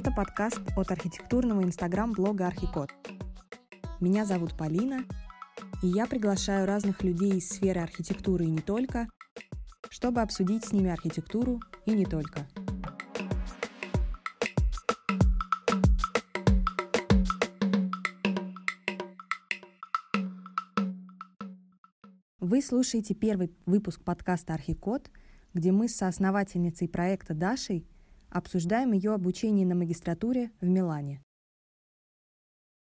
Это подкаст от архитектурного инстаграм-блога Архикод. Меня зовут Полина, и я приглашаю разных людей из сферы архитектуры и не только, чтобы обсудить с ними архитектуру и не только. Вы слушаете первый выпуск подкаста «Архикод», где мы с соосновательницей проекта Дашей обсуждаем ее обучение на магистратуре в Милане.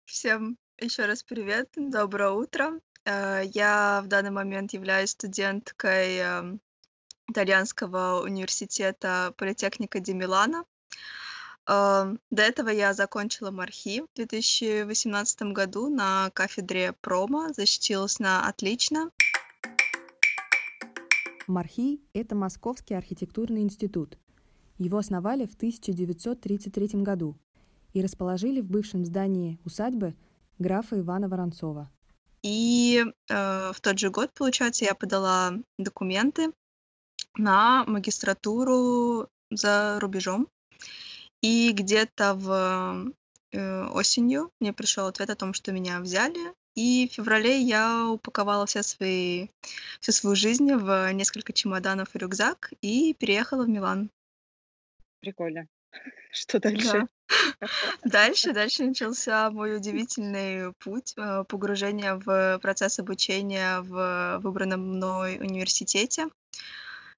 Всем еще раз привет, доброе утро. Э, я в данный момент являюсь студенткой эм, итальянского университета Политехника Ди Милана. Эм, до этого я закончила МАРХИ в 2018 году на кафедре промо, защитилась на отлично. МАРХИ — это Московский архитектурный институт. Его основали в 1933 году и расположили в бывшем здании усадьбы графа Ивана Воронцова. И э, в тот же год, получается, я подала документы на магистратуру за рубежом. И где-то в э, осенью мне пришел ответ о том, что меня взяли. И в феврале я упаковала все свои, всю свою жизнь в несколько чемоданов и рюкзак и переехала в Милан. Прикольно. Что дальше? Да. Дальше, дальше начался мой удивительный путь э, погружения в процесс обучения в выбранном мной университете.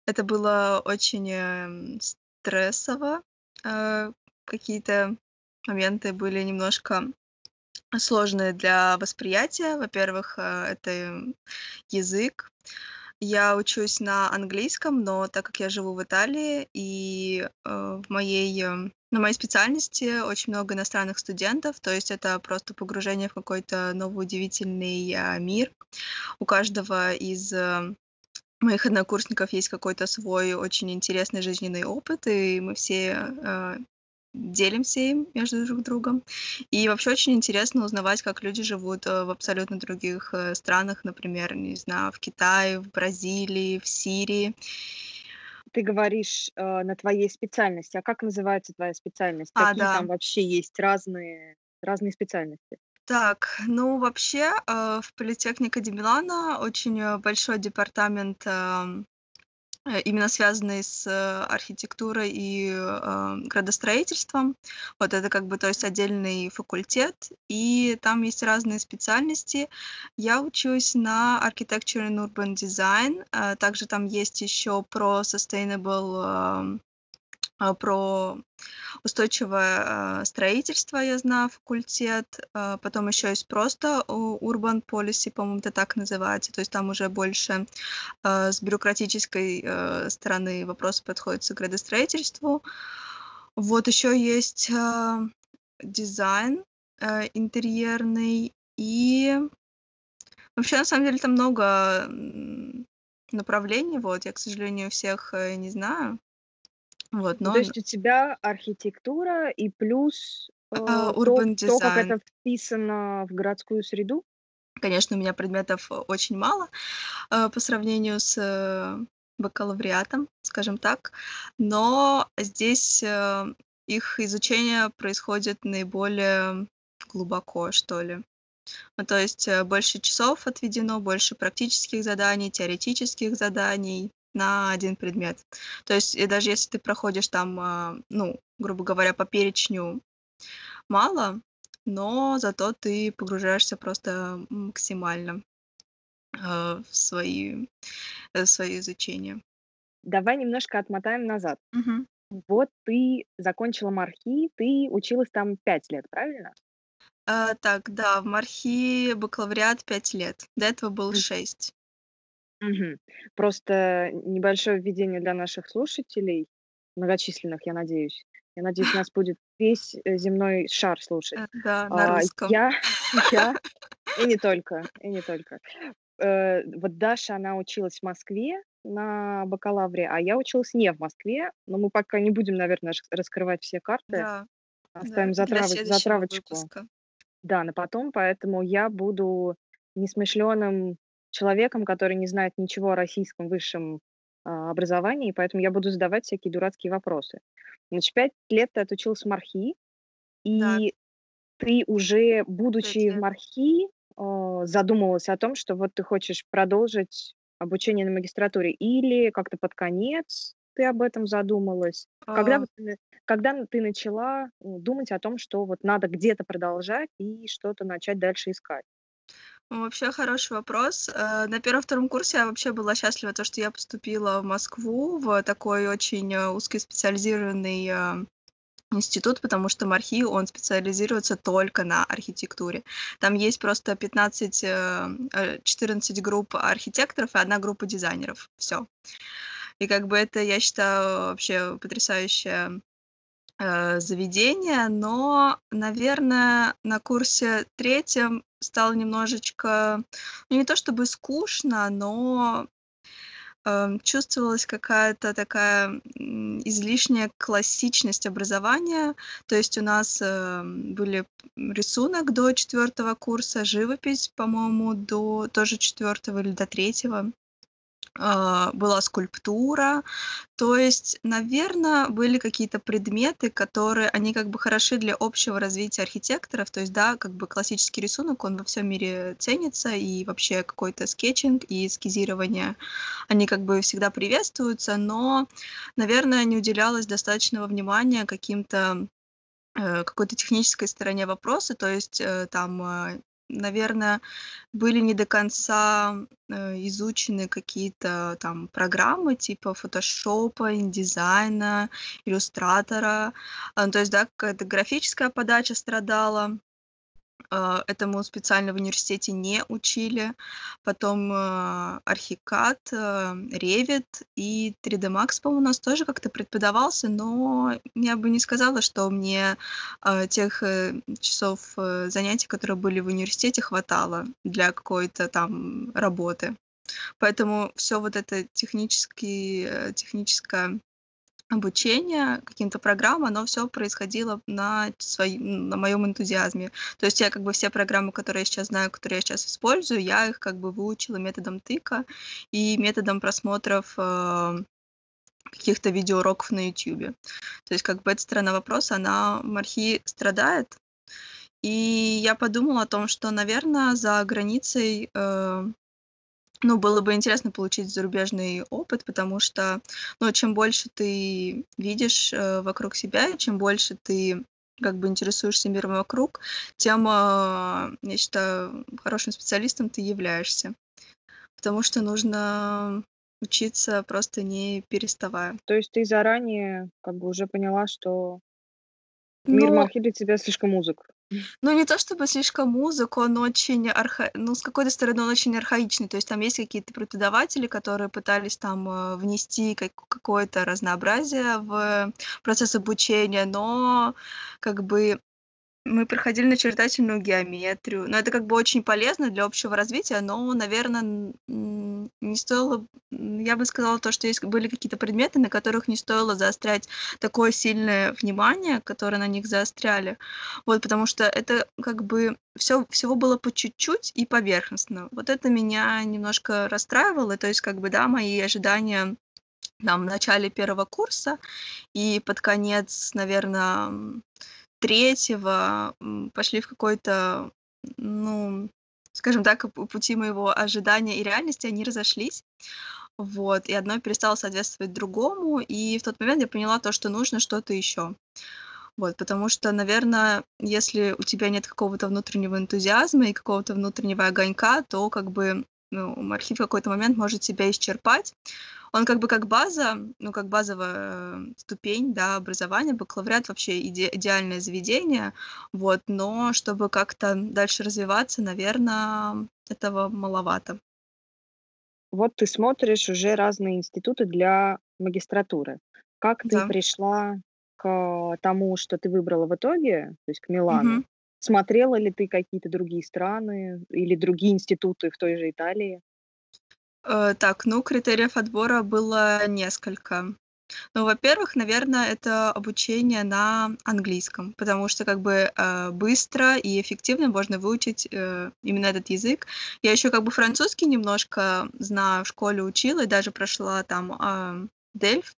Это было очень эм, стрессово. Э, какие-то моменты были немножко сложные для восприятия. Во-первых, э, это язык. Я учусь на английском, но так как я живу в Италии, и э, в моей, э, на моей специальности очень много иностранных студентов, то есть это просто погружение в какой-то новый удивительный э, мир. У каждого из э, моих однокурсников есть какой-то свой очень интересный жизненный опыт, и мы все э, делимся им между друг другом. И вообще очень интересно узнавать, как люди живут э, в абсолютно других э, странах, например, не знаю, в Китае, в Бразилии, в Сирии. Ты говоришь э, на твоей специальности. А как называется твоя специальность? А, Какие да. там вообще есть разные, разные специальности? Так, ну вообще э, в Политехнике Ди Милана очень э, большой департамент Э, именно связанные с э, архитектурой и э, градостроительством. Вот это как бы, то есть отдельный факультет, и там есть разные специальности. Я учусь на Architecture and Urban Design, э, также там есть еще про Sustainable э, а, про устойчивое э, строительство, я знаю, факультет. Э, потом еще есть просто Urban Policy, по-моему, это так называется. То есть там уже больше с бюрократической стороны вопросы подходят к градостроительству. Вот еще есть дизайн интерьерный и вообще на самом деле там много направлений. Вот я, к сожалению, всех э, не знаю. Вот, ну, то есть у тебя архитектура и плюс э, а, то, то, как это вписано в городскую среду? Конечно, у меня предметов очень мало э, по сравнению с э, бакалавриатом, скажем так, но здесь э, их изучение происходит наиболее глубоко, что ли. Ну, то есть э, больше часов отведено, больше практических заданий, теоретических заданий, на один предмет. То есть и даже если ты проходишь там, а, ну, грубо говоря, по перечню мало, но зато ты погружаешься просто максимально э, в свои, э, в свои изучения. Давай немножко отмотаем назад. Мгм. Вот ты закончила МАРХИ, ты училась там пять лет, правильно? А, так, да, в МАРХИ бакалавриат пять лет. До этого был шесть. Мгм. Просто небольшое введение для наших слушателей, многочисленных, я надеюсь. Я надеюсь, нас будет весь э, земной шар слушать. Э, да, на А, русском. я, я, и не только, и не только. Э, вот Даша, она училась в Москве на бакалавре, а я училась не в Москве, но мы пока не будем, наверное, раскрывать все карты, Да, да, оставим для затрав- следующего затравочку. выпуска. Да, на потом, поэтому я буду несмышленым человеком, который не знает ничего о российском высшем а, образования, и поэтому я буду задавать всякие дурацкие вопросы. Значит, 5 лет ты отучилась в МАРХИ, Так. и ты уже, 5 будучи в. МАРХИ, а, задумывалась о том, что вот ты хочешь продолжить обучение на магистратуре, или как-то под конец ты об этом задумалась? Когда А. когда н ты начала, ну, думать о том, что вот надо где-то продолжать и что-то начать дальше искать? Вообще хороший вопрос. Э, на первом-втором курсе я вообще была счастлива, то, что я поступила в Москву, в такой очень, э, узкоспециализированный, э, институт, потому что МАРХИ, он специализируется только на архитектуре. Там есть просто 15, э, э, 14 групп архитекторов и 1 группа дизайнеров. Всё. И как бы это, я считаю, вообще потрясающее, э, заведение. Но, наверное, на курсе 3 стало немножечко, ну, не то чтобы скучно, но, э, чувствовалась какая-то такая, излишняя классичность образования. То есть у нас, э, были рисунок до 4 курса, живопись, по-моему, до тоже 4 или до 3. А, была скульптура. То есть, наверно, были какие-то предметы, которые, они как бы хороши для общего развития архитекторов. То есть, да, как бы классический рисунок, он во всем мире ценится, и вообще какой-то скетчинг и эскизирование, они как бы всегда приветствуются, но, наверное, не уделялось достаточного внимания каким-то, э, какой-то технической стороне вопроса. То есть, э, там, э, наверно, были не до конца, э, изучены какие-то там программы типа фотошопа, индизайна, иллюстратора. Ну, то есть, да, какая-то графическая подача страдала. А, этому специально в университете не учили. Потом, Архикад, э, Revit и 3D Max, по-моему, у нас тоже как-то преподавался, но я бы не сказала, что мне, тех, э, часов, э, занятий, которые были в университете, хватало для какой-то там работы. Поэтому всё вот это технический э, техническое обучение каким-то программам, оно всё происходило на свои на моём энтузиазме. То есть я как бы все программы, которые я сейчас знаю, которые я сейчас использую, я их как бы выучила методом тыка и методом просмотров, э, каких-то видеоуроков на "Ютубе". То есть как бы эта сторона вопроса, она МАРХИ страдает. И я подумала о том, что, наверно, за границей, э, ну, было бы интересно получить зарубежный опыт, потому что, ну, чем больше ты видишь, э, вокруг себя, чем больше ты как бы интересуешься миром вокруг, тем, а, я считаю, хорошим специалистом ты являешься. Потому что нужно учиться просто не переставая. То есть ты заранее как бы уже поняла, что мир Ну МАРХИ для тебя слишком узок? Ну, не то чтобы слишком узок, он очень арха ну, с какой-то стороны, он очень архаичный. То есть там есть какие-то преподаватели, которые пытались там, э, внести как какое-то разнообразие в процесс обучения, но как бы мы проходили начертательную геометрию. Но это как бы очень полезно для общего развития, но, наверно, н н не стоило, я бы сказала то, что есть были какие-то предметы, на которых не стоило заострять такое сильное внимание, которое на них заостряли. Вот, потому что это как бы всё всего было по чуть-чуть и поверхностно. Вот это меня немножко расстраивало. То есть как бы, да, мои ожидания там в начале 1 курса и под конец, наверно, м, 3, м, пошли в какой-то, ну, скажем так, пути моего ожидания и реальности, они разошлись. Вот, и одно перестало соответствовать другому, и в тот момент я поняла то, что нужно что-то ещё. Вот, потому что, наверно, если у тебя нет какого-то внутреннего энтузиазма и какого-то внутреннего огонька, то как бы, ну, МАРХИ в какой-то момент может тебя исчерпать. Он как бы как база, ну, как базовая ступень, да, образования. Бакалавриат вообще иде идеальное заведение, вот, но чтобы как-то дальше развиваться, наверно, этого маловато. Вот ты смотришь уже разные институты для магистратуры. Как ты Да. пришла к тому, что ты выбрала в итоге, то есть к Милану? Мгм. Смотрела ли ты какие-то другие страны или другие институты в той же Италии? Э, так, ну, критериев отбора было несколько. Ну, во-первых, наверное, это обучение на английском, потому что как бы э, быстро и эффективно можно выучить э, именно этот язык. Я еще как бы французский немножко знаю, в школе учила и даже прошла там э, Дельф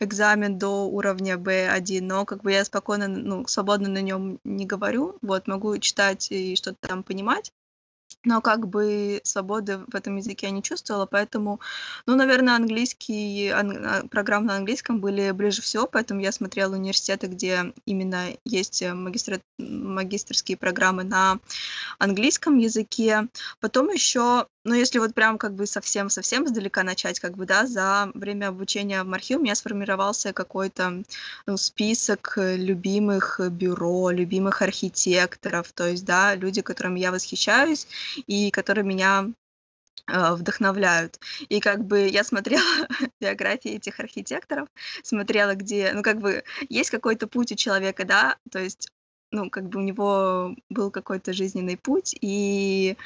экзамен до уровня B1, но как бы я спокойно, ну, свободно на нем не говорю, вот, могу читать и что-то там понимать, но как бы свободы в этом языке я не чувствовала, поэтому, ну, наверное, английский, ан, а, программы на английском были ближе всего, поэтому я смотрела университеты, где именно есть магистра, магистрские программы на английском языке. Потом еще ну, если вот прям как бы совсем-совсем издалека начать, как бы, да, за время обучения в Мархи у меня сформировался какой-то ну, список любимых бюро, любимых архитекторов, то есть, да, люди, которыми я восхищаюсь и которые меня э, вдохновляют. И как бы я смотрела биографии этих архитекторов, смотрела, где, ну, как бы есть какой-то путь у человека, да, то есть, ну, как бы у него был какой-то жизненный путь, и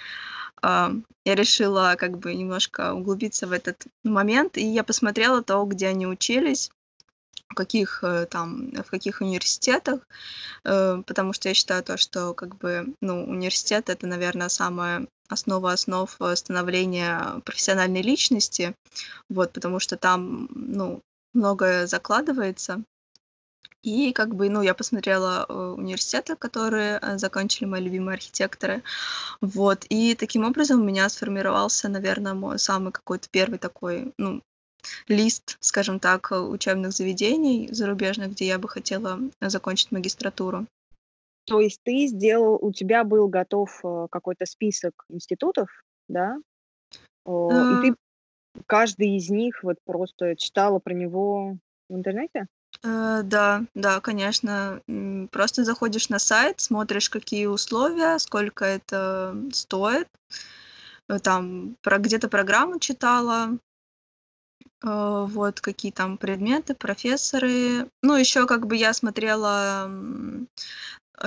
я решила как бы немножко углубиться в этот момент, и я посмотрела то, где они учились, в каких э, там, в каких университетах, э, потому что я считаю то, что как бы, ну, университет это, наверное, самая основа основ становления профессиональной личности, вот, потому что там, ну, многое закладывается, и как бы, ну, я посмотрела э, университеты, которые э, закончили мои любимые архитекторы. Вот. И таким образом у меня сформировался, наверное, мой самый какой-то первый такой, ну, лист, скажем так, учебных заведений зарубежных, где я бы хотела закончить магистратуру. То есть ты сделал, у тебя был готов э, какой-то список институтов, да? И ты каждый из них вот просто читала про него в интернете? Э, да, да, конечно. Просто заходишь на сайт, смотришь, какие условия, сколько это стоит. Э, там про где-то программу читала, э, вот какие там предметы, профессоры. Ну, еще как бы я смотрела,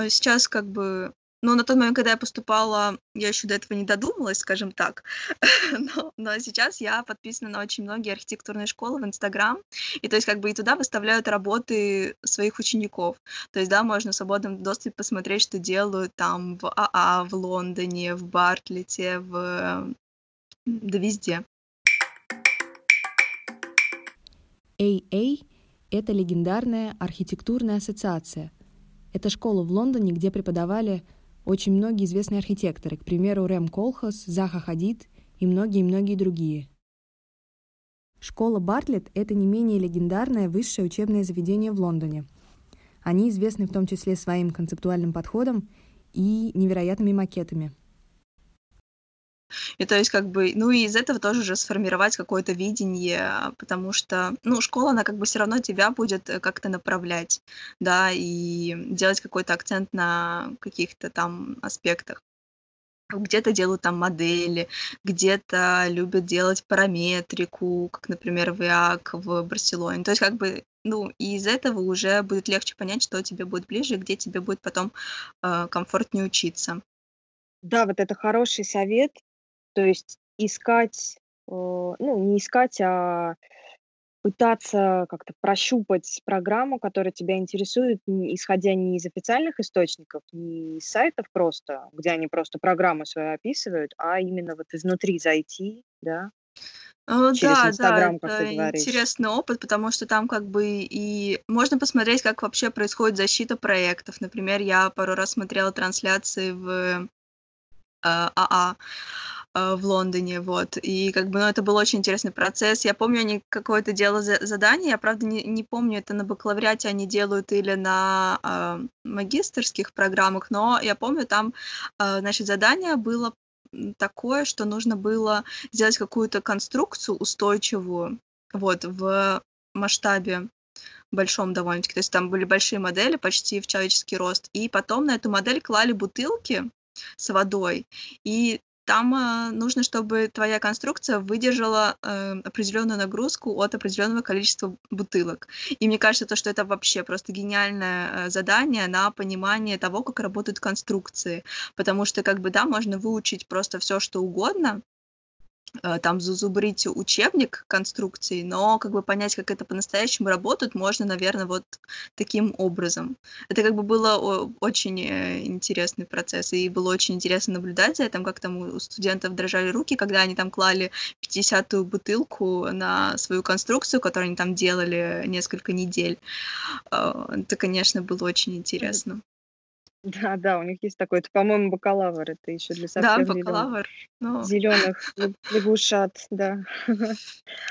сейчас как бы но на тот момент, когда я поступала, я еще до этого не додумалась, скажем так. но, но сейчас я подписана на очень многие архитектурные школы в Инстаграм. И то есть как бы и туда выставляют работы своих учеников. То есть, да, можно в свободном доступе посмотреть, что делают там в АА, а, в Лондоне, в Бартлете, в... да везде. AA — это легендарная архитектурная ассоциация. Это школа в Лондоне, где преподавали очень многие известные архитекторы, к примеру, Рэм Колхас, Заха Хадид и многие-многие другие. Школа Бартлетт — это не менее легендарное высшее учебное заведение в Лондоне. Они известны в том числе своим концептуальным подходом и невероятными макетами — и то есть как бы, ну и из этого тоже уже сформировать какое-то видение, потому что, ну, школа, она как бы все равно тебя будет э, как-то направлять, да, и делать какой-то акцент на каких-то там аспектах. Где-то делают там модели, где-то любят делать параметрику, как, например, в ИАК в Барселоне. То есть как бы ну, и из этого уже будет легче понять, что тебе будет ближе, где тебе будет потом э, комфортнее учиться. Да, вот это хороший совет. То есть искать, э, ну, не искать, а пытаться как-то прощупать программу, которая тебя интересует, исходя не из официальных источников, не из сайтов просто, где они просто программу свою описывают, а именно вот изнутри зайти, да, Э, через Да, да, как ты это интересный опыт, потому что там как бы и можно посмотреть, как вообще происходит защита проектов. Например, я пару раз смотрела трансляции в АА. Э, в Лондоне, вот. И как бы, ну, это был очень интересный процесс. Я помню, они какое-то делали задание, я, правда, не, не помню, это на бакалавриате они делают или на э, магистрских программах, но я помню, там, э, значит, задание было такое, что нужно было сделать какую-то конструкцию устойчивую, вот, в масштабе большом довольно-таки. То есть там были большие модели, почти в человеческий рост. И потом на эту модель клали бутылки с водой. И там э, нужно, чтобы твоя конструкция выдержала э, определенную нагрузку от определенного количества бутылок. И мне кажется, то, что это вообще просто гениальное э, задание на понимание того, как работают конструкции. Потому что, как бы, да, можно выучить просто все, что угодно, там зазубрить учебник конструкции, но как бы понять, как это по-настоящему работает, можно, наверное, вот таким образом. Это как бы было очень э, интересный процесс, и было очень интересно наблюдать за этим, как там у студентов дрожали руки, когда они там клали 50-ю бутылку на свою конструкцию, которую они там делали несколько недель. Э, это, конечно, было очень интересно. Да, да, у них есть такой, это, по-моему, бакалавр, это еще для Да, совсем зеленых, бакалавр. Ну, зеленых лягушат, да.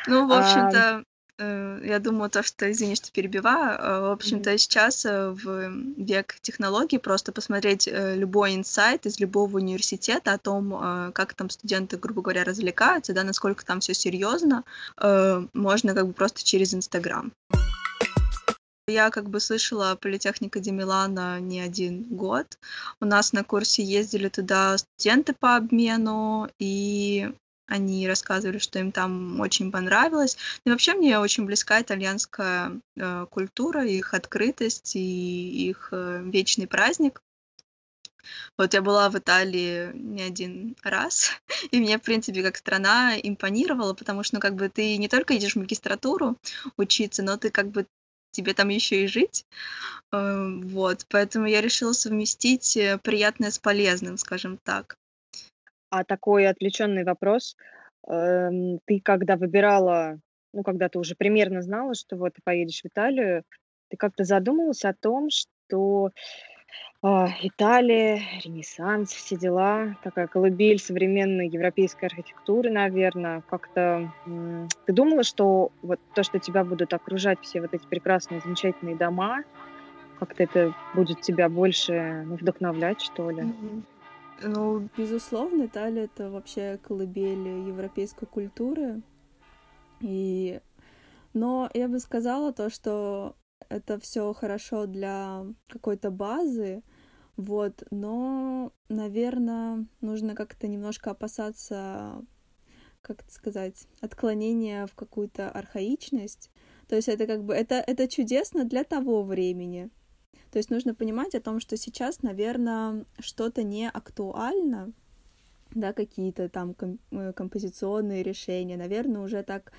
ну, в А, общем-то, э, я думаю, то, что, извини, что перебиваю, э, в общем-то, сейчас э, в век технологий просто посмотреть любой инсайт из любого университета о том, как там студенты, грубо говоря, развлекаются, да, насколько там все серьезно, можно как бы просто через Инстаграм. Я как бы слышала Политехника Ди Милана не один год. У нас на курсе ездили туда студенты по обмену, и они рассказывали, что им там очень понравилось. И вообще мне очень близка итальянская э, культура, их открытость и их э, вечный праздник. Вот я была в Италии не один раз, и мне, в принципе, как страна импонировала, потому что, ну, как бы ты не только идешь в магистратуру учиться, но ты как бы тебе там еще и жить. Эм, вот, поэтому я решила совместить э, приятное с полезным, скажем так. А такой отвлеченный вопрос. Эм, ты когда выбирала, ну, когда ты уже примерно знала, что вот ты поедешь в Италию, ты как-то задумывалась о том, что Италия, Ренессанс, все дела, такая колыбель современной европейской архитектуры, наверное. Как-то ты думала, что вот то, что тебя будут окружать все вот эти прекрасные, замечательные дома, как-то это будет тебя больше ну, вдохновлять, что ли? Ну, безусловно, Италия — это вообще колыбель европейской культуры. И... Но я бы сказала то, что это все хорошо для какой-то базы, вот, но, наверное, нужно как-то немножко опасаться, как это сказать, отклонения в какую-то архаичность. То есть это как бы, это, это чудесно для того времени. То есть нужно понимать о том, что сейчас, наверное, что-то не актуально, да, какие-то там э, композиционные решения, наверное, уже так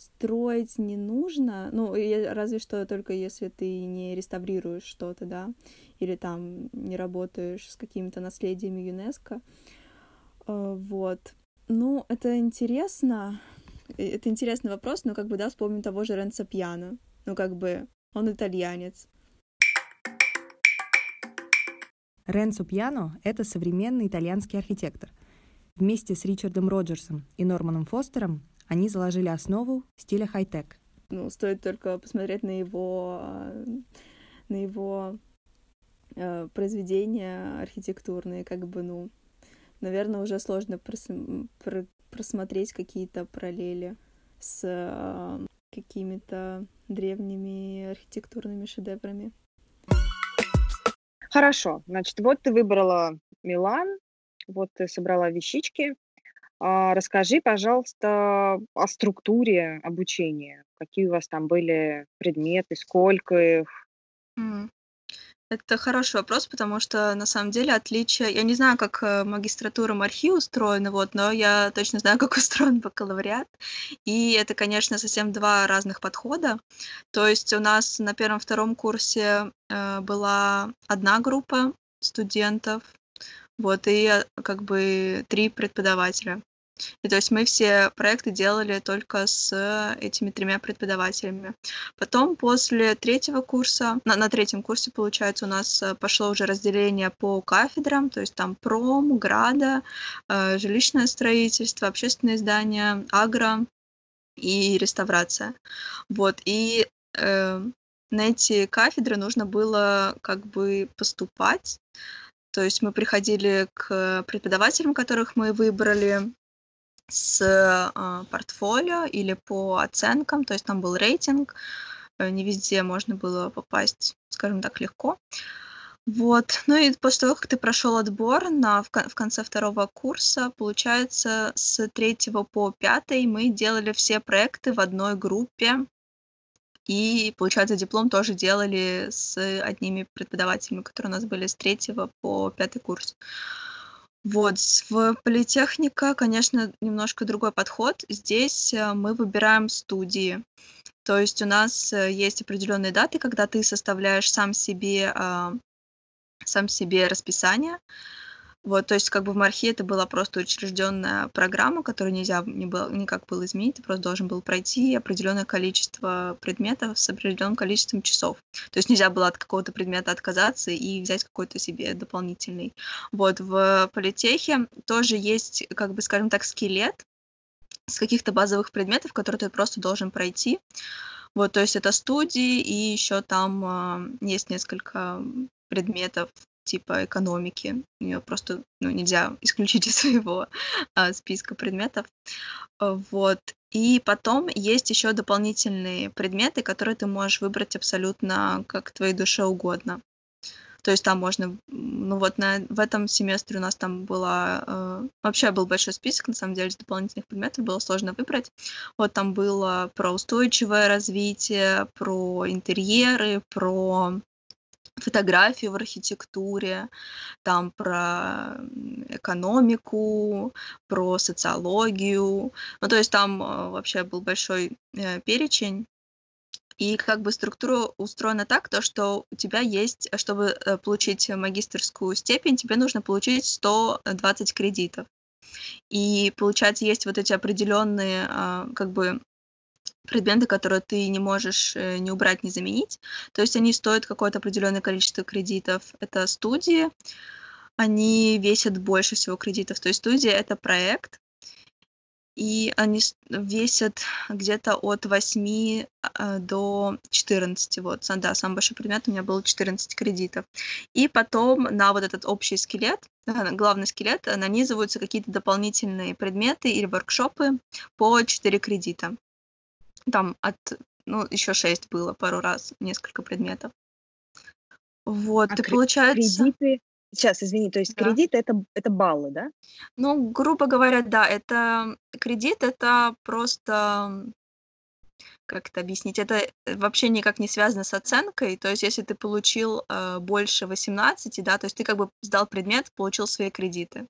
строить не нужно, ну, разве что только если ты не реставрируешь что-то, да, или там не работаешь с какими-то наследиями ЮНЕСКо. Э, вот. Ну, это интересно, это интересный вопрос, но как бы, да, вспомним того же Ренцо Пьяно. Ну, как бы, он итальянец. Ренцо Пьяно — это современный итальянский архитектор. Вместе с Ричардом Роджерсом и Норманом Фостером они заложили основу стиля хай-тек. Ну, стоит только посмотреть на его, на его э, произведения архитектурные, как бы, ну, наверное, уже сложно прос- про- просмотреть какие-то параллели с э, какими-то древними архитектурными шедеврами. Хорошо, значит, вот ты выбрала Милан, вот ты собрала вещички, расскажи, пожалуйста, о структуре обучения. Какие у вас там были предметы, сколько их? Это хороший вопрос, потому что на самом деле отличие... Я не знаю, как э, магистратура МАРХИ устроена, вот, но я точно знаю, как устроен бакалавриат. И это, конечно, совсем два разных подхода. То есть у нас на первом-втором курсе э, была одна группа студентов, вот, и э, как бы три преподавателя. И то есть мы все проекты делали только с этими тремя преподавателями. Потом после третьего курса, на, на третьем курсе, получается, у нас э, пошло уже разделение по кафедрам, то есть там пром, града, э, жилищное строительство, общественные здания, агро и реставрация. Вот, и э, на эти кафедры нужно было как бы поступать. То есть мы приходили к преподавателям, которых мы выбрали, с э, портфолио или по оценкам, то есть там был рейтинг, э, не везде можно было попасть, скажем так, легко. Вот. Ну и после того, как ты прошел отбор на, в, в конце второго курса, получается, с третьего по пятый мы делали все проекты в одной группе. И, получается, диплом тоже делали с одними преподавателями, которые у нас были с третьего по пятый курс. Вот, в политехника, конечно, немножко другой подход. Здесь э, мы выбираем студии. То есть у нас э, есть определенные даты, когда ты составляешь сам себе, а, сам себе расписание. Вот, то есть как бы в Мархе это была просто учрежденная программа, которую нельзя не было, никак было изменить, ты просто должен был пройти определенное количество предметов с определенным количеством часов. То есть нельзя было от какого-то предмета отказаться и взять какой-то себе дополнительный. Вот, в политехе тоже есть, как бы, скажем так, скелет с каких-то базовых предметов, которые ты просто должен пройти. Вот, то есть это студии, и еще там э, есть несколько предметов типа экономики. Ее просто ну, нельзя исключить из своего а, списка предметов. А, вот. И потом есть еще дополнительные предметы, которые ты можешь выбрать абсолютно как твоей душе угодно. То есть там можно, ну вот на, в этом семестре у нас там была, э, вообще был большой список, на самом деле, дополнительных предметов, было сложно выбрать. Вот там было про устойчивое развитие, про интерьеры, про фотографию в архитектуре, там про экономику, про социологию. Ну, то есть там э, вообще был большой э, перечень. И как бы структура устроена так, то, что у тебя есть, чтобы э, получить магистрскую степень, тебе нужно получить 120 кредитов. И получается, есть вот эти определенные а, как бы предметы, которые ты не можешь э, не убрать, не заменить. То есть они стоят какое-то определенное количество кредитов. Это студии, они весят больше всего кредитов. То есть студия — это проект, и они весят где-то от 8 а, до 14. Вот, да, самый большой предмет у меня был 14 кредитов. И потом на вот этот общий скелет, главный скелет, нанизываются какие-то дополнительные предметы или воркшопы по 4 кредита там от, ну, еще шесть было пару раз, несколько предметов. Вот, А кре- получается, кредиты... Сейчас, извини, то есть да. кредиты это, это баллы, да? Ну, грубо говоря, да, это кредит, это просто, как это объяснить, это э, вообще никак не связано с оценкой. То есть, если ты получил э, больше 18, да, то есть ты как бы сдал предмет, получил свои кредиты.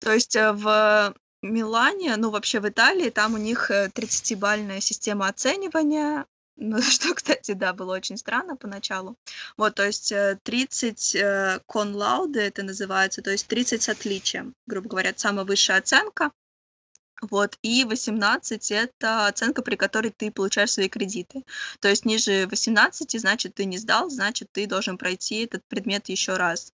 То есть э, в Милане, ну, вообще в Италии, там у них 30-бальная э, система оценивания, ну, что, кстати, да, было очень странно поначалу. Вот, то есть 30 кон лауды это называется, то есть 30 с отличием, грубо говоря, самая высшая оценка. Вот, и 18 это оценка, при которой ты получаешь свои кредиты. То есть ниже 18, значит, ты не сдал, значит, ты должен пройти этот предмет еще раз.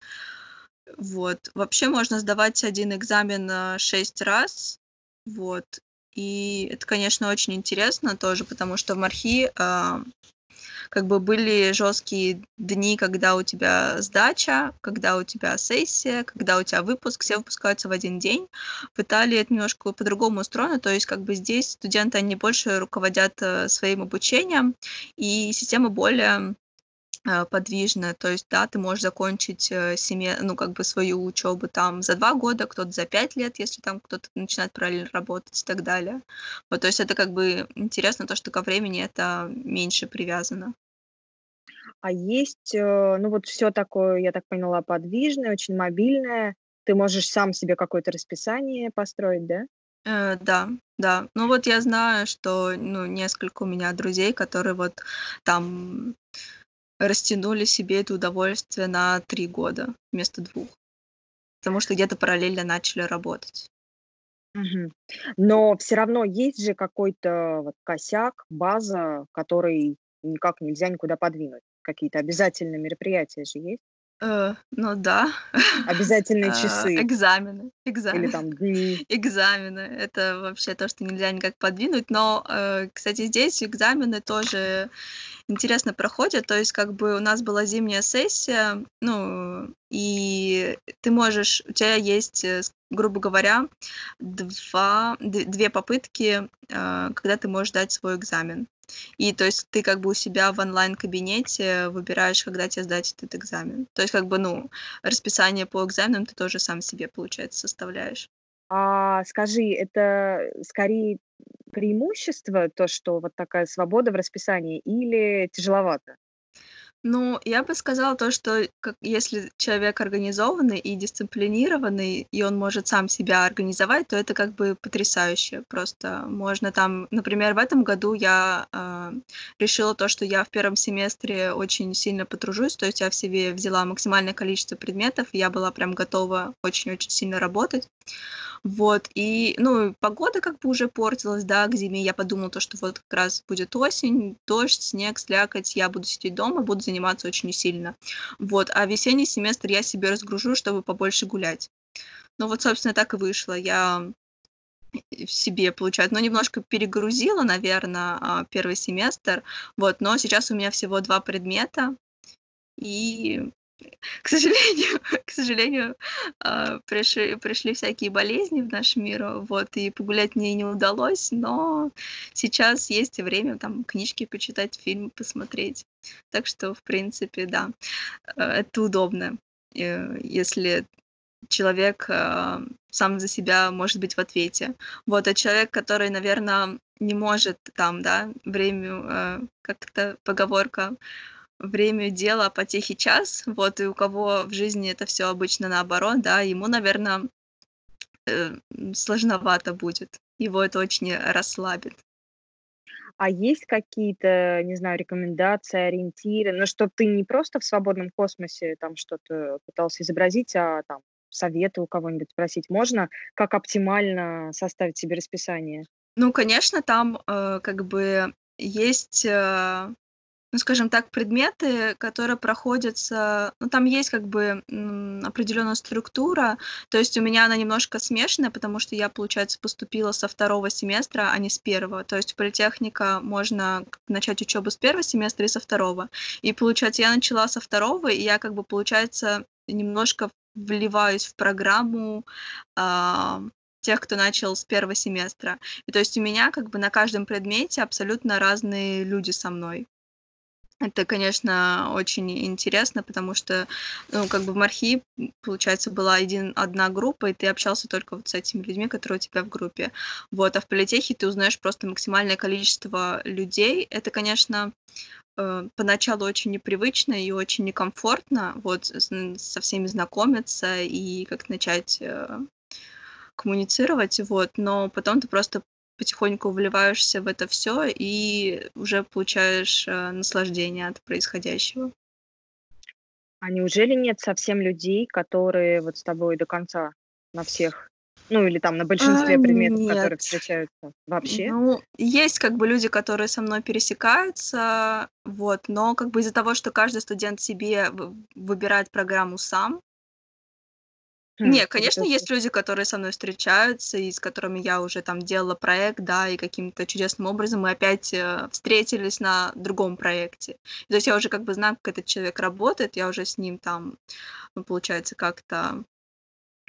Вот. Вообще можно сдавать один экзамен э, шесть раз. Вот. И это, конечно, очень интересно тоже, потому что в Мархи э, как бы были жесткие дни, когда у тебя сдача, когда у тебя сессия, когда у тебя выпуск, все выпускаются в один день. В Италии это немножко по-другому устроено, то есть как бы здесь студенты, они больше руководят э, своим обучением, и система более Э, подвижная, то есть, да, ты можешь закончить э, семье, ну, как бы свою учебу там за два года, кто-то за пять лет, если там кто-то начинает параллельно работать и так далее. Вот, то есть это как бы интересно, то, что ко времени это меньше привязано. А есть, э, ну вот все такое, я так поняла, подвижное, очень мобильное. Ты можешь сам себе какое-то расписание построить, да? Э, да, да. Ну вот я знаю, что ну, несколько у меня друзей, которые вот там растянули себе это удовольствие на три года вместо двух. Потому что где-то параллельно начали работать. Но все равно есть же какой-то вот косяк, база, который никак нельзя никуда подвинуть. Какие-то обязательные мероприятия же есть? Э, ну да. Обязательные А, часы экзамены, или экзамены, там дни. экзамены. Это вообще то, что нельзя никак подвинуть. Но, э, кстати, здесь экзамены тоже интересно проходят. То есть, как бы у нас была зимняя сессия, ну, и ты можешь, у тебя есть, э, грубо говоря, два, две попытки, э, когда ты можешь дать свой экзамен. И то есть ты как бы у себя в онлайн-кабинете выбираешь, когда тебе сдать этот экзамен. То есть как бы, ну, расписание по экзаменам ты тоже сам себе, получается, составляешь. А скажи, это скорее преимущество, то, что вот такая свобода в расписании, или тяжеловато? Ну, я бы сказала то, что как если человек организованный и дисциплинированный, и он может сам себя организовать, то это как бы потрясающе. Просто можно там, например, в этом году я э, решила то, что я в первом семестре очень сильно потружусь, то есть я в себе взяла максимальное количество предметов, и я была прям готова очень-очень сильно работать. Вот, и, ну, погода как бы уже портилась, да, к зиме. Я подумала то, что вот как раз будет осень, дождь, снег, слякоть, я буду сидеть дома, буду заниматься очень сильно. Вот, а весенний семестр я себе разгружу, чтобы побольше гулять. Ну вот, собственно, так и вышло. Я в себе, получается, ну, немножко перегрузила, наверное, а, первый семестр, вот, но сейчас у меня всего два предмета, и к сожалению, к сожалению, а, пришли, пришли всякие болезни в наш мир, вот, и погулять мне не удалось, но сейчас есть время там книжки почитать, фильм посмотреть. Так что, в принципе, да, э, это удобно, э, если человек э, сам за себя может быть в ответе. Вот, а человек, который, наверное, не может там, да, время, как-то поговорка, время дела, потехи час, вот, и у кого в жизни это все обычно наоборот, да, ему, наверное, э, сложновато будет. Его это очень расслабит. А есть какие-то, не знаю, рекомендации, ориентиры, ну, чтобы ты не просто в свободном космосе там что-то пытался изобразить, а там советы у кого-нибудь спросить. Можно как оптимально составить себе расписание? Ну, конечно, там э, как бы есть э, ну, скажем так, предметы, которые проходятся, ну, там есть как бы определенная структура, то есть у меня она немножко смешанная, потому что я, получается, поступила со второго семестра, а не с первого, то есть политехника можно начать учебу с первого семестра и со второго, и, получается, я начала со второго, и я, как бы, получается, немножко вливаюсь в программу э, тех, кто начал с первого семестра. И то есть у меня как бы на каждом предмете абсолютно разные люди со мной. Это, конечно, очень интересно, потому что, ну, как бы в Мархи, получается, была один, одна группа, и ты общался только вот с этими людьми, которые у тебя в группе. Вот, а в политехе ты узнаешь просто максимальное количество людей. Это, конечно, э, поначалу очень непривычно и очень некомфортно, вот, со всеми знакомиться и как начать э, коммуницировать, вот, но потом ты просто потихоньку вливаешься в это все и уже получаешь э, наслаждение от происходящего. А неужели нет совсем людей, которые вот с тобой до конца на всех, ну или там на большинстве А, предметов, которые нет. встречаются? Вообще? Ну, есть как бы люди, которые со мной пересекаются, вот, но как бы из-за того, что каждый студент себе вы- выбирает программу сам, Не, конечно, есть люди, которые со мной встречаются, и с которыми я уже там делала проект, да, и каким-то чудесным образом мы опять э, встретились на другом проекте. То есть я уже как бы знаю, как этот человек работает, я уже с ним там, ну, получается, как-то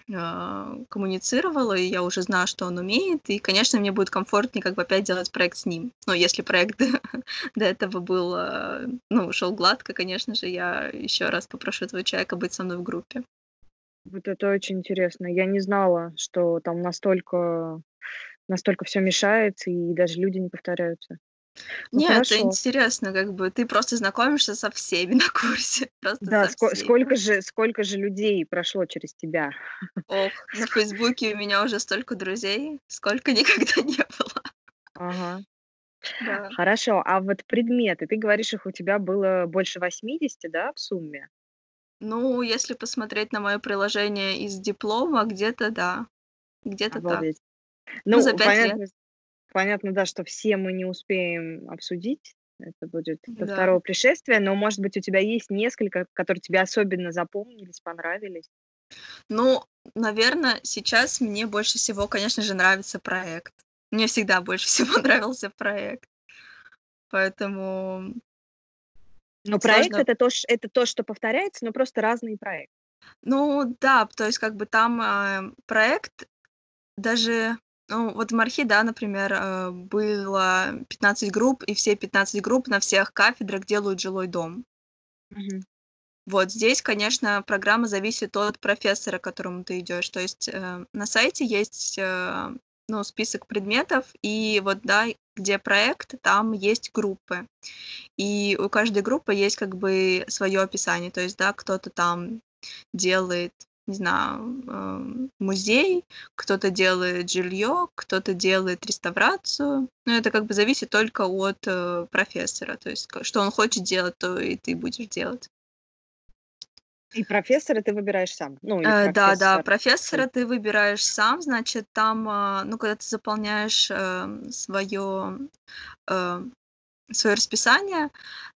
э, коммуницировала, и я уже знаю, что он умеет, и, конечно, мне будет комфортнее как бы опять делать проект с ним. Но если проект до этого был, э, ну, шел гладко, конечно же, я еще раз попрошу этого человека быть со мной в группе. Вот это очень интересно. Я не знала, что там настолько настолько все мешается, и даже люди не повторяются. Ну, Нет, это хорошо. интересно, как бы ты просто знакомишься со всеми на курсе, просто Да, со ско всеми. сколько же сколько же людей прошло через тебя? Ох, на Фейсбуке у меня уже столько друзей, сколько никогда не было. Ага. Да. Хорошо, а вот предметы, ты говоришь, их у тебя было больше 80, да, в сумме? Ну, если посмотреть на мое приложение из диплома, где-то да, где-то так. Обалдеть. Ну, за Ну, 5 лет. понятно понятно, да, что все мы не успеем обсудить. Это будет до Да. второго пришествия, но, может быть, у тебя есть несколько, которые тебе особенно запомнились, понравились? Ну, наверно, сейчас мне больше всего, конечно же, нравится проект. Мне всегда больше всего нравился проект. Поэтому Но проект- сложно это то это то, что повторяется, но просто разные проекты. Ну да, то есть как бы там, а, проект даже, ну, вот в Мархи, да, например, э, было 15 групп, и все 15 групп на всех кафедрах делают жилой дом. Мгм. Вот здесь, конечно, программа зависит от профессора, к которому ты идешь. То есть, э, на сайте есть, э, ну, список предметов, и вот, да, где проект, там есть группы. И у каждой группы есть как бы свое описание. То есть, да, кто-то там делает не знаю, эм, музей, кто-то делает жилье, кто-то делает реставрацию. Но это как бы зависит только от э, профессора. То есть, что он хочет делать, то и ты будешь делать. И профессора ты выбираешь сам. Ну, э, да, да, профессора ты выбираешь сам, значит, там, а, ну, когда ты заполняешь э, свое, э, свое расписание,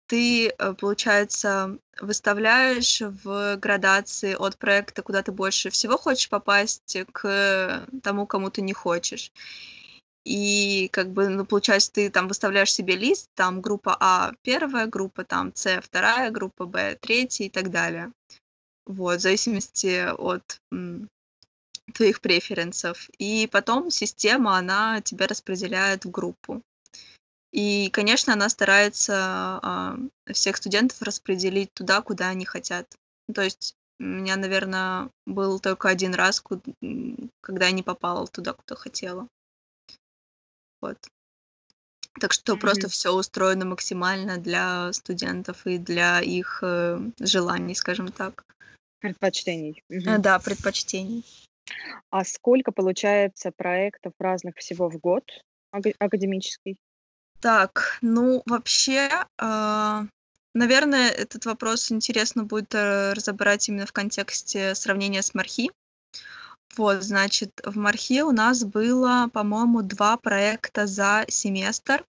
ты, э, получается, выставляешь в градации от проекта, куда ты больше всего хочешь попасть, к тому, кому ты не хочешь. И как бы, ну, получается, ты там выставляешь себе лист, там группа А первая, группа там С вторая, группа Б третья и так далее. Вот, в зависимости от твоих преференсов. И потом система, она тебя распределяет в группу. И, конечно, она старается а, всех студентов распределить туда, куда они хотят. То есть у меня, наверное, был только один раз, когда я не попала туда, куда хотела. Вот. Так что mm-hmm. просто все устроено максимально для студентов и для их э, желаний, скажем так. Предпочтений. Угу. Да, предпочтений. А сколько получается проектов разных всего в год академический? Так, ну вообще, э, наверное, этот вопрос интересно будет э, разобрать именно в контексте сравнения с Мархи. Вот, значит, в Мархе у нас было, по-моему, два проекта за семестр.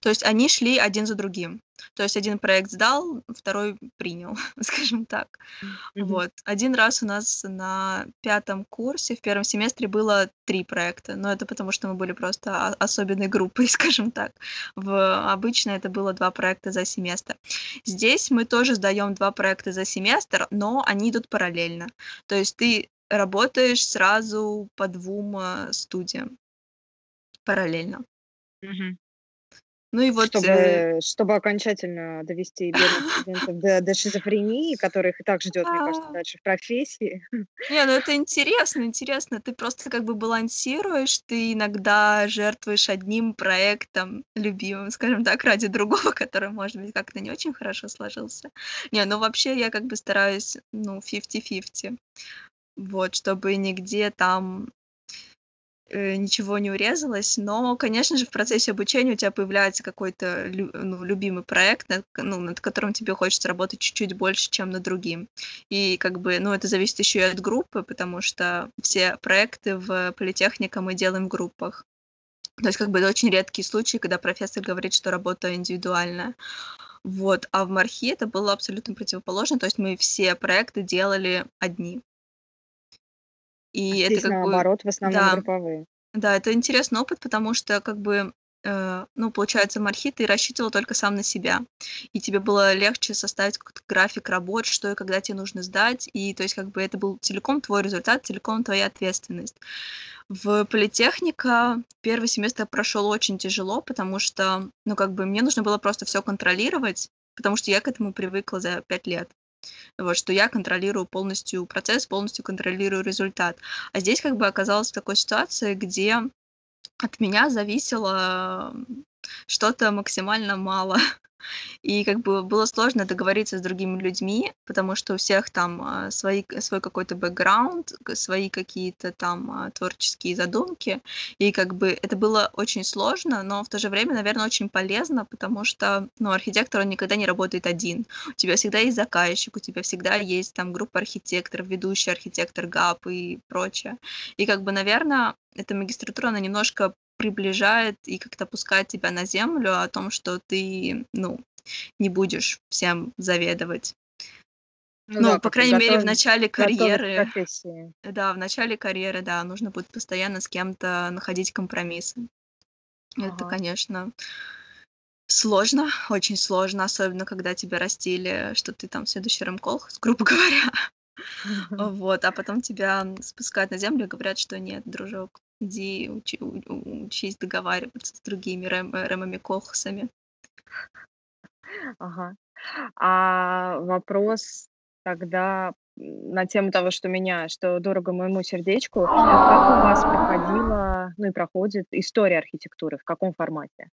То есть они шли один за другим. То есть один проект сдал, второй принял, скажем так. Mm-hmm. Вот. Один раз у нас на пятом курсе, в первом семестре было три проекта, но это потому, что мы были просто особенной группой, скажем так. В, обычно это было два проекта за семестр. Здесь мы тоже сдаем два проекта за семестр, но они идут параллельно. То есть ты работаешь сразу по двум э, студиям параллельно. Mm-hmm. Ну и вот... Чтобы, э... чтобы окончательно довести бедных студентов до, до шизофрении, которых и так ждет, мне кажется, дальше в профессии. Не, ну это интересно, интересно. Ты просто как бы балансируешь, ты иногда жертвуешь одним проектом любимым, скажем так, ради другого, который, может быть, как-то не очень хорошо сложился. Не, ну вообще я как бы стараюсь, ну, 50-50. Вот, чтобы нигде там Э, ничего не урезалось, но, конечно же, в процессе обучения у тебя появляется какой-то ну, любимый проект, над, ну, над которым тебе хочется работать чуть-чуть больше, чем над другим. И как бы, ну, это зависит еще и от группы, потому что все проекты в политехнике мы делаем в группах. То есть, как бы, это очень редкие случаи, когда профессор говорит, что работа индивидуальная. Вот, а в Мархи это было абсолютно противоположно, то есть мы все проекты делали одни. И а это как наоборот, бы, в основном да, групповые. Да, это интересный опыт, потому что как бы э, ну, получается, Мархи, ты рассчитывал только сам на себя. И тебе было легче составить какой-то график работ, что и когда тебе нужно сдать. И то есть как бы это был целиком твой результат, целиком твоя ответственность. В политехника первый семестр прошел очень тяжело, потому что, ну, как бы мне нужно было просто все контролировать, потому что я к этому привыкла за пять лет. Вот, что я контролирую полностью процесс, полностью контролирую результат. А здесь как бы оказалась такой ситуации, где от меня зависело что-то максимально мало. И как бы было сложно договориться с другими людьми, потому что у всех там а, свои, свой какой-то бэкграунд, свои какие-то там а, творческие задумки. И как бы это было очень сложно, но в то же время, наверное, очень полезно, потому что, ну, архитектор, он никогда не работает один. У тебя всегда есть заказчик, у тебя всегда есть там группа архитекторов, ведущий архитектор ГАП и прочее. И как бы, наверное, эта магистратура, она немножко приближает и как-то пускает тебя на землю о том, что ты, ну, не будешь всем заведовать. Ну, ну да, по крайней готов, мере, в начале карьеры. Да, в начале карьеры, да, нужно будет постоянно с кем-то находить компромиссы. Ага. Это, конечно, сложно, очень сложно, особенно когда тебя растили, что ты там следующий рэмколхоз, грубо говоря. Вот, а потом тебя спускают на землю и говорят, что нет, дружок, иди учи, учись договариваться с другими рэм, рэмами колхосами. Ага. А вопрос тогда на тему того, что меня, что дорого моему сердечку, как у вас проходила, ну и проходит история архитектуры, в каком формате?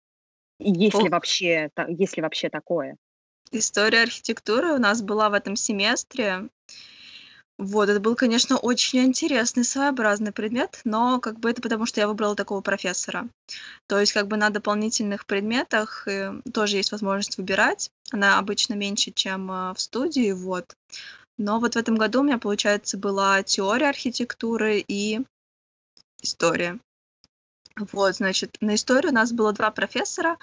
Есть ли вообще, есть ли вообще такое? История архитектуры у нас была в этом семестре. Вот, это был, конечно, очень интересный, своеобразный предмет, но как бы это потому, что я выбрала такого профессора. То есть как бы на дополнительных предметах э, тоже есть возможность выбирать. Она обычно меньше, чем э, в студии, вот. Но вот в этом году у меня, получается, была теория архитектуры и история. Вот, значит, на историю у нас было два профессора.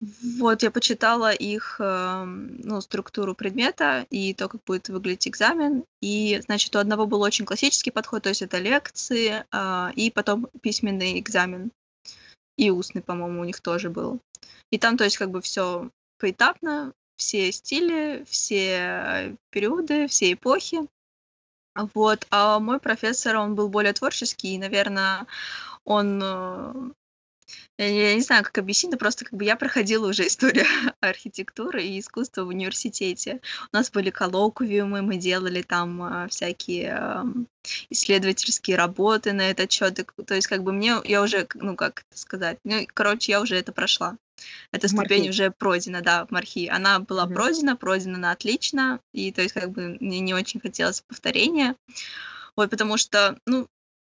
Вот, я почитала их, эм, ну, структуру предмета и то, как будет выглядеть экзамен. И, значит, у одного был очень классический подход, то есть это лекции, а, и потом письменный экзамен. И устный, по-моему, у них тоже был. И там, то есть, как бы все поэтапно, все стили, все периоды, все эпохи. Вот. А мой профессор, он был более творческий, и, наверное, он э, я не знаю, как объяснить, но просто как бы я проходила уже историю архитектуры и искусства в университете. У нас были коллоквиумы, мы делали там а, всякие исследовательские работы на этот счет. То есть как бы мне, я уже, ну как это сказать, ну, короче, я уже это прошла. Эта ступень Мархи. уже пройдена, да, в Мархи. Она была угу. пройдена, пройдена на отлично, и то есть как бы мне не очень хотелось повторения. Вот, потому что, ну,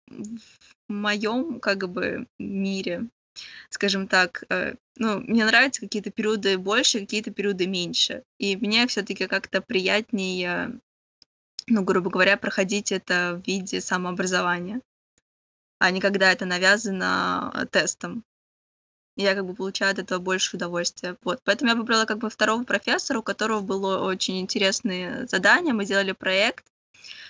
в моем как бы мире скажем так, э, ну, мне нравятся какие-то периоды больше, какие-то периоды меньше. И мне все-таки как-то приятнее, ну, грубо говоря, проходить это в виде самообразования, а не когда это навязано э, тестом. Я как бы получаю от этого больше удовольствия. Вот. Поэтому я выбрала как бы второго профессора, у которого было очень интересные задания. Мы делали проект,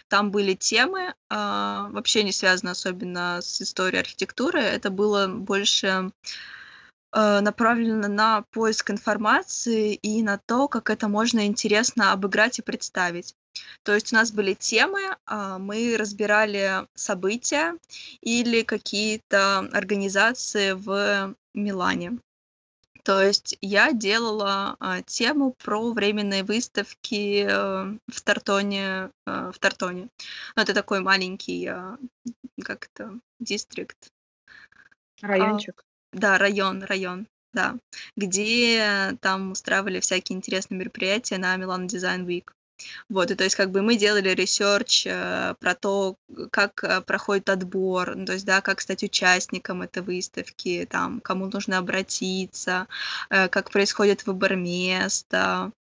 там были темы, а, вообще не связаны особенно с историей архитектуры. Это было больше а, направлено на поиск информации и на то, как это можно интересно обыграть и представить. То есть у нас были темы, а, мы разбирали события или какие-то организации в Милане. То есть я делала а, тему про временные выставки э, в Тартоне. Э, в Тартоне. Ну, это такой маленький, э, как это, district. Райончик. А, да, район, район, да. Где там устраивали всякие интересные мероприятия на Milan Design Week. Вот, и то есть как бы мы делали research э, про то, как э, проходит отбор, ну, то есть, да, как стать участником этой выставки, там, кому нужно обратиться, э, как происходит выбор места.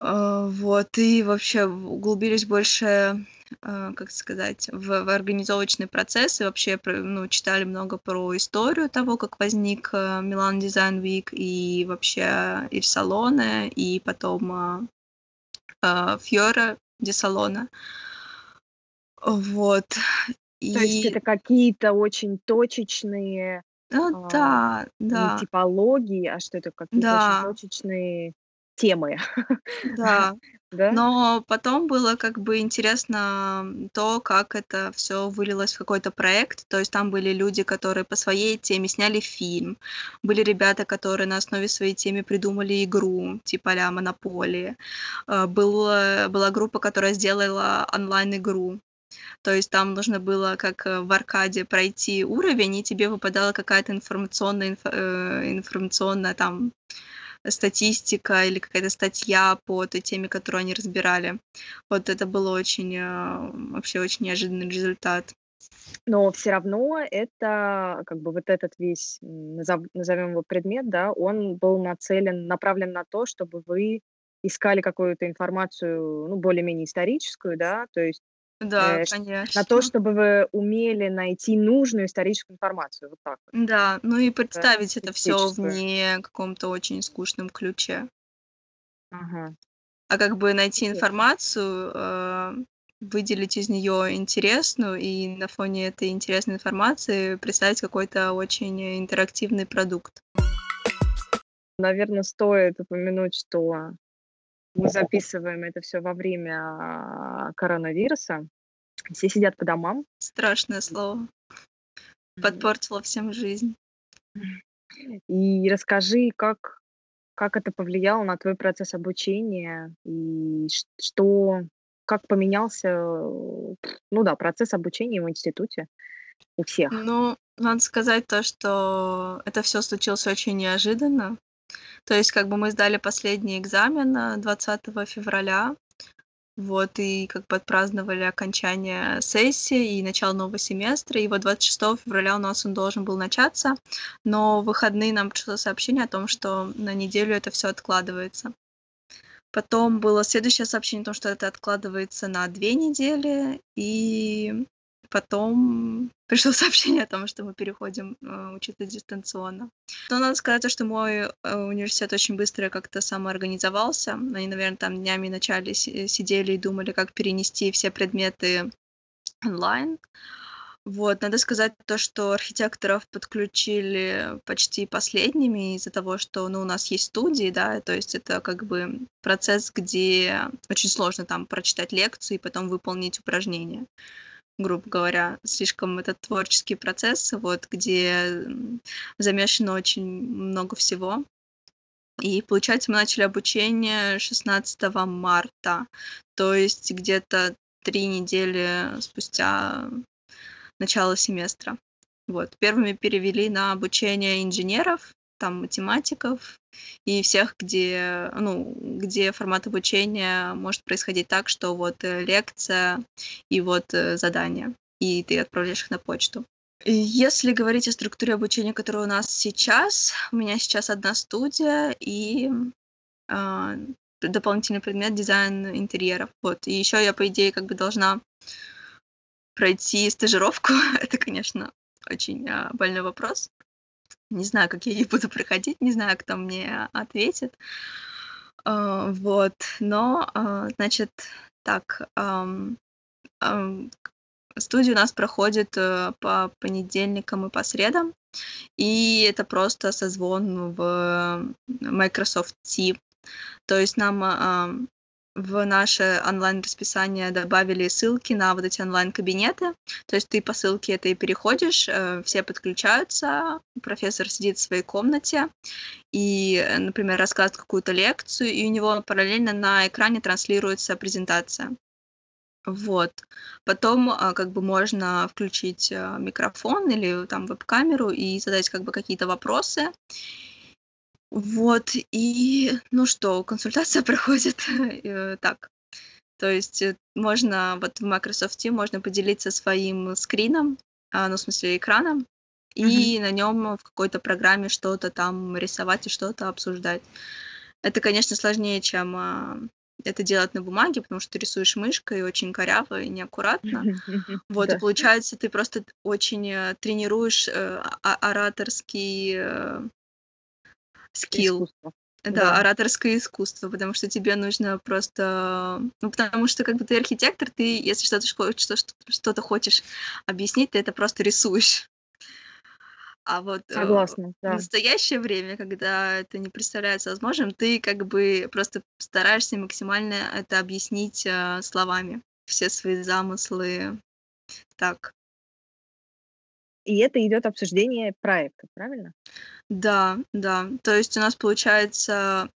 Э, вот, и вообще углубились больше, э, как сказать, в, в организовочный процесс, и вообще ну, читали много про историю того, как возник э, Милан Дизайн Week, и вообще Иль Салоне, и потом э, Фьора Ди Салона. Вот. И... То есть это какие-то очень точечные ну, а, да, да. не типологии, а что это какие-то да. очень точечные темы. Да. Да? Но потом было как бы интересно то, как это все вылилось в какой-то проект. То есть там были люди, которые по своей теме сняли фильм. Были ребята, которые на основе своей темы придумали игру, типа а Монополии. Э, была, была группа, которая сделала онлайн-игру. То есть там нужно было, как э, в аркаде, пройти уровень, и тебе выпадала какая-то информационная, инф, э, информационная там статистика или какая-то статья по той теме, которую они разбирали. Вот это было очень, э, вообще очень неожиданный результат. Но все равно это, как бы вот этот весь, назовем его предмет, да, он был нацелен, направлен на то, чтобы вы искали какую-то информацию, ну, более-менее историческую, да, то есть да, э, на то, чтобы вы умели найти нужную историческую информацию. Вот так. Да, ну и представить это все в не каком-то очень скучном ключе. Ага. А как бы найти информацию, э, выделить из нее интересную и на фоне этой интересной информации представить какой-то очень интерактивный продукт. Наверное, стоит упомянуть, что мы записываем это все во время коронавируса. Все сидят по домам. Страшное слово. Подпортило всем жизнь. И расскажи, как, как это повлияло на твой процесс обучения и что, как поменялся, ну да, процесс обучения в институте у всех. Ну, Надо сказать то, что это все случилось очень неожиданно. То есть, как бы мы сдали последний экзамен 20 февраля, вот, и как бы отпраздновали окончание сессии и начало нового семестра. И вот 26 февраля у нас он должен был начаться, но в выходные нам пришло сообщение о том, что на неделю это все откладывается. Потом было следующее сообщение о том, что это откладывается на две недели, и потом пришло сообщение о том, что мы переходим э, учиться дистанционно. Но надо сказать, что мой э, университет очень быстро как-то самоорганизовался. Они, наверное, там днями вначале сидели и думали, как перенести все предметы онлайн. Вот, надо сказать то, что архитекторов подключили почти последними из-за того, что ну, у нас есть студии, да, то есть это как бы процесс, где очень сложно там прочитать лекцию и потом выполнить упражнения грубо говоря, слишком этот творческий процесс, вот, где замешано очень много всего. И, получается, мы начали обучение 16 марта, то есть где-то три недели спустя начала семестра. Вот. Первыми перевели на обучение инженеров, там математиков и всех, где, ну, где формат обучения может происходить так, что вот э, лекция и вот э, задание, и ты отправляешь их на почту. Если говорить о структуре обучения, которая у нас сейчас, у меня сейчас одна студия и э, дополнительный предмет дизайн интерьеров. Вот. И еще я, по идее, как бы должна пройти стажировку. Это, конечно, очень э, больной вопрос. Не знаю, как я ее буду проходить, не знаю, кто мне ответит. Uh, вот, но, uh, значит, так, студия у нас проходит uh, по понедельникам и по средам, и это просто созвон в Microsoft Teams. То есть нам в наше онлайн-расписание добавили ссылки на вот эти онлайн-кабинеты. То есть ты по ссылке этой переходишь, э, все подключаются, профессор сидит в своей комнате и, например, рассказывает какую-то лекцию, и у него параллельно на экране транслируется презентация. Вот. Потом а, как бы можно включить а, микрофон или там веб-камеру и задать как бы какие-то вопросы. Вот, и, ну что, консультация проходит э, так. То есть э, можно, вот в Microsoft Teams можно поделиться своим скрином, а, ну, в смысле, экраном, и mm-hmm. на нем в какой-то программе что-то там рисовать и что-то обсуждать. Это, конечно, сложнее, чем а, это делать на бумаге, потому что ты рисуешь мышкой очень коряво и неаккуратно. Вот, и получается, ты просто очень э, тренируешь э, ораторский э, скилл. Искусство. Да, да, ораторское искусство, потому что тебе нужно просто... Ну, потому что как бы ты архитектор, ты, если что-то что, что-то хочешь объяснить, ты это просто рисуешь. А вот э, Согласна, да. в настоящее время, когда это не представляется возможным, ты как бы просто стараешься максимально это объяснить э, словами, все свои замыслы. Так. И это идет обсуждение проекта, правильно? Да, да. То есть у нас получается,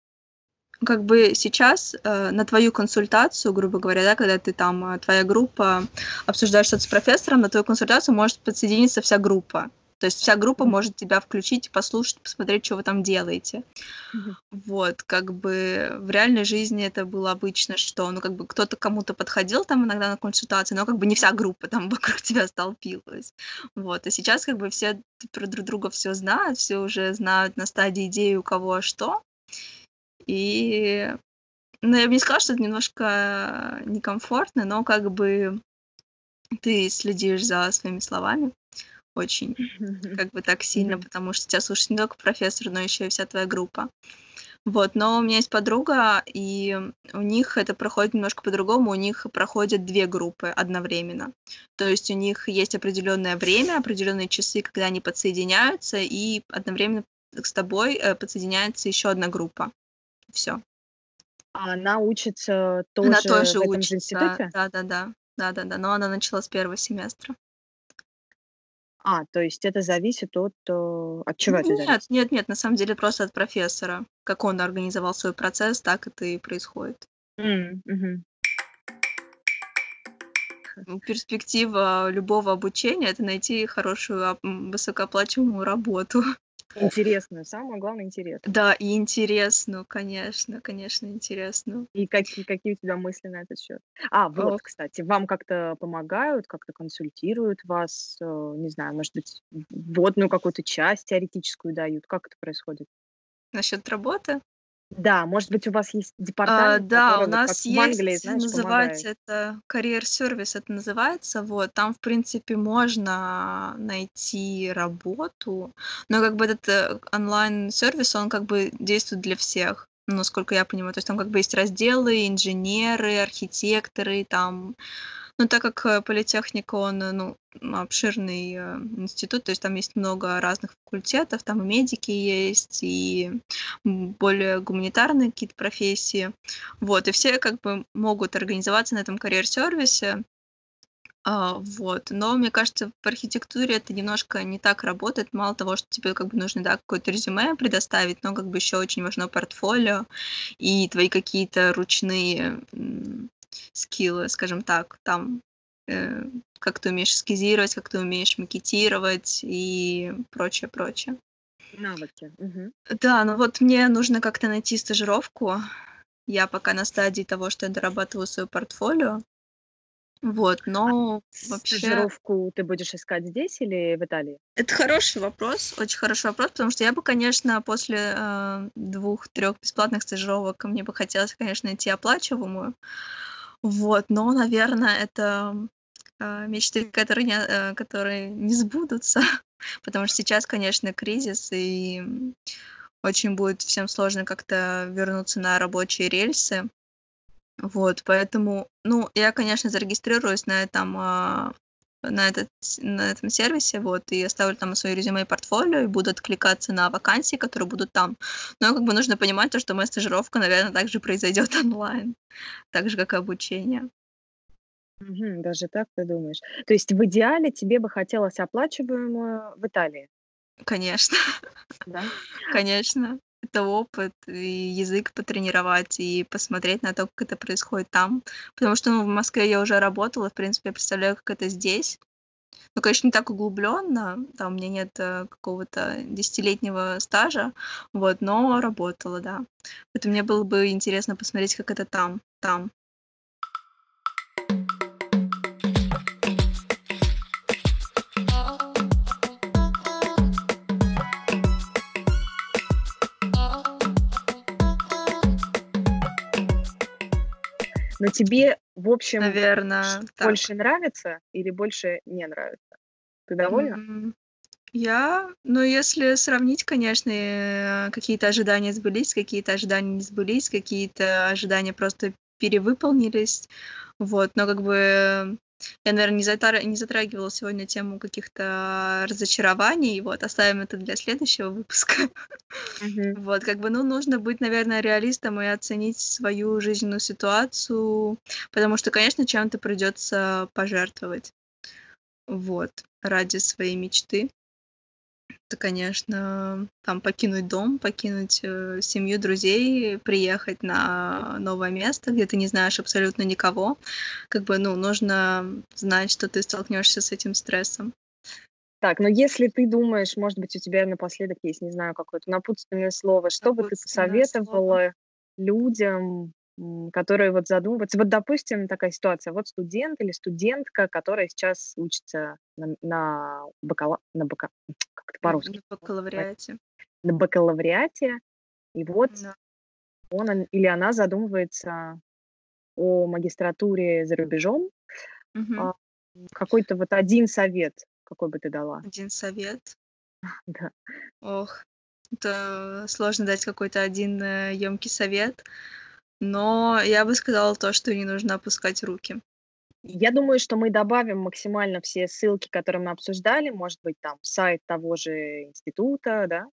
как бы сейчас э, на твою консультацию, грубо говоря, да, когда ты там, э, твоя группа обсуждаешь что-то с профессором, на твою консультацию может подсоединиться вся группа. То есть вся группа может тебя включить, послушать, посмотреть, что вы там делаете. Mm-hmm. Вот, как бы в реальной жизни это было обычно, что, ну, как бы кто-то кому-то подходил там иногда на консультации, но как бы не вся группа там вокруг тебя столпилась. Вот, а сейчас как бы все про друг друга все знают, все уже знают на стадии идеи у кого что. И, ну, я бы не сказала, что это немножко некомфортно, но как бы ты следишь за своими словами очень как бы так сильно, потому что тебя слушает не только профессор, но еще и вся твоя группа. Вот, но у меня есть подруга, и у них это проходит немножко по-другому. У них проходят две группы одновременно. То есть у них есть определенное время, определенные часы, когда они подсоединяются, и одновременно с тобой э, подсоединяется еще одна группа. Все. А она учится тоже, она тоже в этом учится, же институте? Да, да, да, да, да, да. Но она начала с первого семестра. А, то есть это зависит от, э, от чего это Нет, зависит? нет, нет, на самом деле просто от профессора. Как он организовал свой процесс, так это и происходит. М, мгм. перспектива любого обучения- это найти хорошую, ап высокооплачиваемую работу. Интересную, самое главное интересную. Да, и интересную, конечно, конечно, интересную. И какие какие у тебя мысли на этот счет? А, вот, Ох. кстати, вам как-то помогают, как-то консультируют вас, э, не знаю, может быть, вводную какую-то часть теоретическую дают? Как это происходит? Насчет работы? Да, может быть, у вас есть А, департамент, да, у нас в Англии, есть, знаешь, называется помогает? это service, это называется. Вот, там, в принципе, можно найти работу, но как бы этот, э, онлайн-сервис, он как бы действует для всех, насколько я понимаю. То есть там как бы есть разделы: инженеры, архитекторы, там. Ну, так как, э, политехника, он, э, ну, обширный, э, институт, то есть там есть много разных факультетов, там и медики есть, и, более гуманитарные какие-то профессии. Вот, и все как бы могут организоваться на этом career-сервисе. А, вот, но мне кажется, в архитектуре это немножко не так работает. Мало того, что тебе как бы нужно, да, какое-то резюме предоставить, но как бы еще очень важно портфолио и твои какие-то ручные, скиллы, скажем так. Там, э, как ты умеешь эскизировать, как ты умеешь макетировать и прочее, прочее. Навыки. Мгм. Да, ну вот мне нужно как-то найти стажировку. Я пока на стадии того, что я дорабатываю своё портфолио. Вот, А но вообще стажировку ты будешь искать здесь или в Италии? Это хороший вопрос, очень хороший вопрос, потому что я бы, конечно, после, э, 2-3 бесплатных стажировок мне бы хотелось, конечно, найти оплачиваемую. Вот, но, наверно, это, э, мечты, которые не э, которые не сбудутся, потому что сейчас, конечно, кризис, и, очень будет всем сложно как-то вернуться на рабочие рельсы. Вот, поэтому, ну, я, конечно, зарегистрируюсь на этом, а, на этот на этом сервисе, вот, и оставлю там своё резюме и портфолио, и буду откликаться на вакансии, которые будут там. Но как бы нужно понимать то, что моя стажировка, наверно, также произойдет онлайн, так же, как и обучение. Даже так ты думаешь? То есть в идеале тебе бы хотелось оплачиваемую в Италии? Конечно. Да? Конечно. Это опыт, и язык потренировать, и посмотреть на то, как это происходит там. Потому что, ну, в Москве я уже работала, в принципе, я представляю, как это здесь. Ну, конечно, не так углублённо, там у меня нет, э, какого-то десятилетнего стажа, вот, но работала, да. Поэтому мне было бы интересно посмотреть, как это там там. Но тебе, в общем, Наверно, ш так. больше нравится или больше не нравится? Ты довольна? М, я, ну, если сравнить, конечно, э, какие-то ожидания сбылись, какие-то ожидания не сбылись, какие-то ожидания просто перевыполнились. Вот, но как бы я, наверно, не затар не затрагивала сегодня тему каких-то разочарований. Вот, оставим это для следующего выпуска. Вот, как бы, ну, нужно быть, наверно, реалистом и оценить свою жизненную ситуацию, потому что, конечно, чем-то придётся пожертвовать. Вот, ради своей мечты. Это, конечно, там покинуть дом, покинуть, э, семью, друзей, приехать на новое место, где ты не знаешь абсолютно никого. Как бы, ну, нужно знать, что ты столкнёшься с этим стрессом. Так, но если ты думаешь, может быть, у тебя напоследок есть, не знаю, какое-то напутственное слово, что бы ты Напутственное слово. посоветовала людям, которые вот задумываются? Вот, допустим, такая ситуация: вот студент или студентка, которая сейчас учится на на бакала на бака как это по-русски на бакалавриате. на бакалавриате, и вот Да. он или она задумывается о магистратуре за рубежом. А, какой-то вот 1 совет какой бы ты дала? 1 совет? Да. Ох, это сложно дать какой-то один, э, ёмкий совет, но я бы сказала то, что не нужно опускать руки. Я думаю, что мы добавим максимально все ссылки, которые мы обсуждали. Может быть, там сайт того же института, да?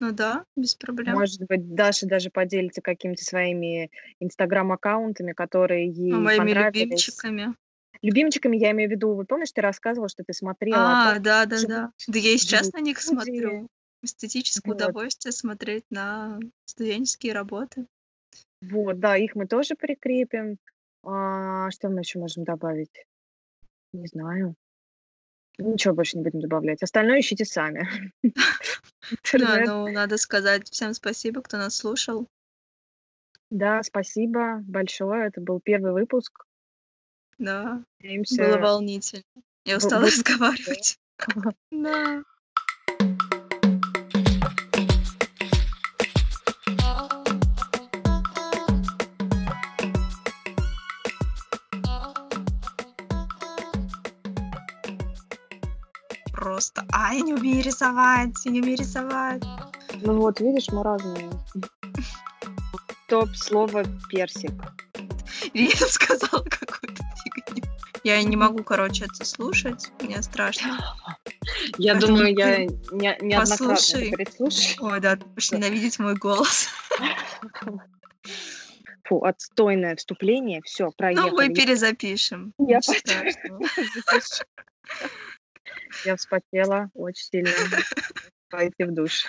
Ну да, без проблем. Может быть, Даша даже поделится какими-то своими инстаграм-аккаунтами, которые ей Ну, моими понравились. любимчиками. Любимчиками я имею в виду, вот помнишь, ты рассказывала, что ты смотрела о А, том, да-да-да. живут Да я и сейчас на них смотрю. Эстетическое Вот. удовольствие смотреть на студенческие работы. Вот, да, их мы тоже прикрепим. А, что мы ещё можем добавить? Не знаю. Ничего больше не будем добавлять. Остальное ищите сами. Да, ну, надо сказать всем спасибо, кто нас слушал. Да, спасибо большое. Это был первый выпуск. Да, было волнительно. Я устала разговаривать. Да. Просто. А, я не умею рисовать, я не умею рисовать. Ну вот, видишь, мы разные. Топ слово персик. Рина сказала какую-то фигню. Я не могу, короче, это слушать. Мне страшно. Я Поэтому думаю, я не, неоднократно Послушай. переслушаю. Ой, да, ты будешь ненавидеть мой голос. Фу, отстойное вступление. Все, проехали. Ну, мы перезапишем. Я Я вспотела очень сильно. Пойти в душ.